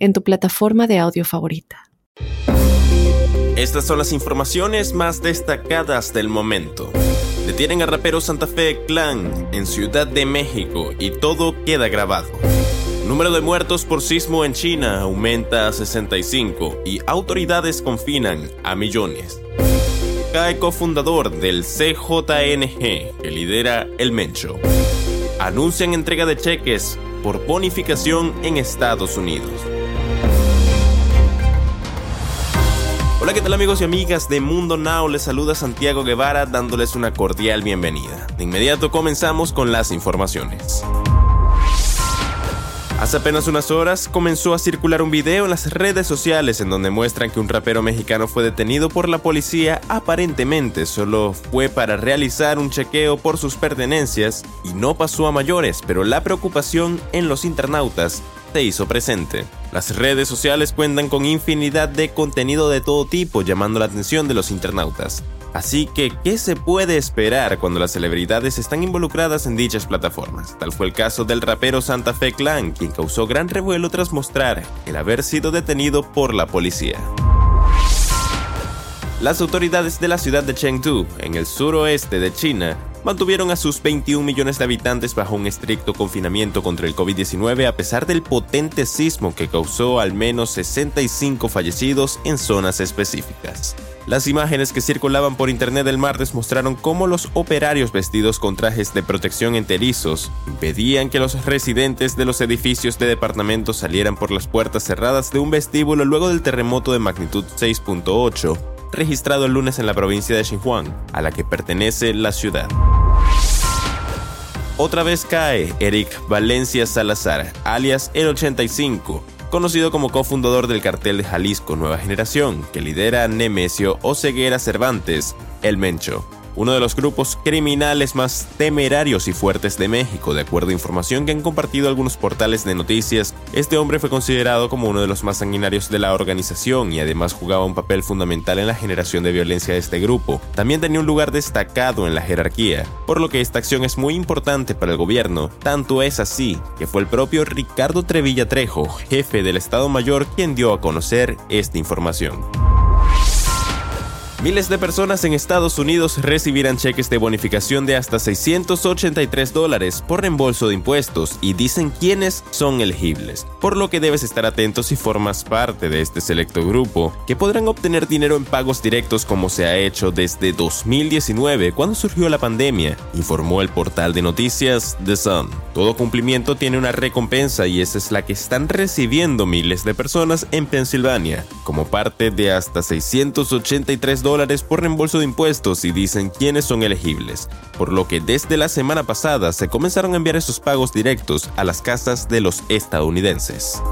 en tu plataforma de audio favorita. Estas son las informaciones más destacadas del momento. Detienen a rapero Santa Fe Clan en Ciudad de México y todo queda grabado. Número de muertos por sismo en China aumenta a 65 y autoridades confinan a millones. Cae cofundador del CJNG que lidera el Mencho. Anuncian entrega de cheques por bonificación en Estados Unidos. Hola, ¿qué tal amigos y amigas de Mundo Now? Les saluda Santiago Guevara dándoles una cordial bienvenida. De inmediato comenzamos con las informaciones. Hace apenas unas horas comenzó a circular un video en las redes sociales en donde muestran que un rapero mexicano fue detenido por la policía aparentemente solo fue para realizar un chequeo por sus pertenencias y no pasó a mayores, pero la preocupación en los internautas se hizo presente. Las redes sociales cuentan con infinidad de contenido de todo tipo llamando la atención de los internautas. Así que, ¿qué se puede esperar cuando las celebridades están involucradas en dichas plataformas? Tal fue el caso del rapero Santa Fe Clan, quien causó gran revuelo tras mostrar el haber sido detenido por la policía. Las autoridades de la ciudad de Chengdu, en el suroeste de China, mantuvieron a sus 21 millones de habitantes bajo un estricto confinamiento contra el COVID-19 a pesar del potente sismo que causó al menos 65 fallecidos en zonas específicas. Las imágenes que circulaban por internet el martes mostraron cómo los operarios vestidos con trajes de protección enterizos impedían que los residentes de los edificios de departamentos salieran por las puertas cerradas de un vestíbulo luego del terremoto de magnitud 6.8 registrado el lunes en la provincia de Xinjiang, a la que pertenece la ciudad. Otra vez cae Eric Valencia Salazar, alias El 85, conocido como cofundador del cartel de Jalisco Nueva Generación, que lidera Nemesio Oseguera Cervantes, El Mencho uno de los grupos criminales más temerarios y fuertes de México, de acuerdo a información que han compartido algunos portales de noticias. Este hombre fue considerado como uno de los más sanguinarios de la organización y además jugaba un papel fundamental en la generación de violencia de este grupo. También tenía un lugar destacado en la jerarquía, por lo que esta acción es muy importante para el gobierno. Tanto es así que fue el propio Ricardo Trevilla Trejo, jefe del Estado Mayor, quien dio a conocer esta información. Miles de personas en Estados Unidos recibirán cheques de bonificación de hasta 683 dólares por reembolso de impuestos y dicen quiénes son elegibles, por lo que debes estar atento si formas parte de este selecto grupo, que podrán obtener dinero en pagos directos como se ha hecho desde 2019 cuando surgió la pandemia, informó el portal de noticias The Sun. Todo cumplimiento tiene una recompensa y esa es la que están recibiendo miles de personas en Pensilvania, como parte de hasta 683 dólares dólares por reembolso de impuestos y dicen quiénes son elegibles, por lo que desde la semana pasada se comenzaron a enviar esos pagos directos a las casas de los estadounidenses.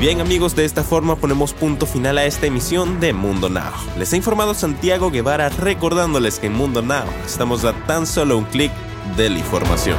Bien amigos, de esta forma ponemos punto final a esta emisión de Mundo Now. Les ha informado Santiago Guevara recordándoles que en Mundo Now estamos a tan solo un clic de la información.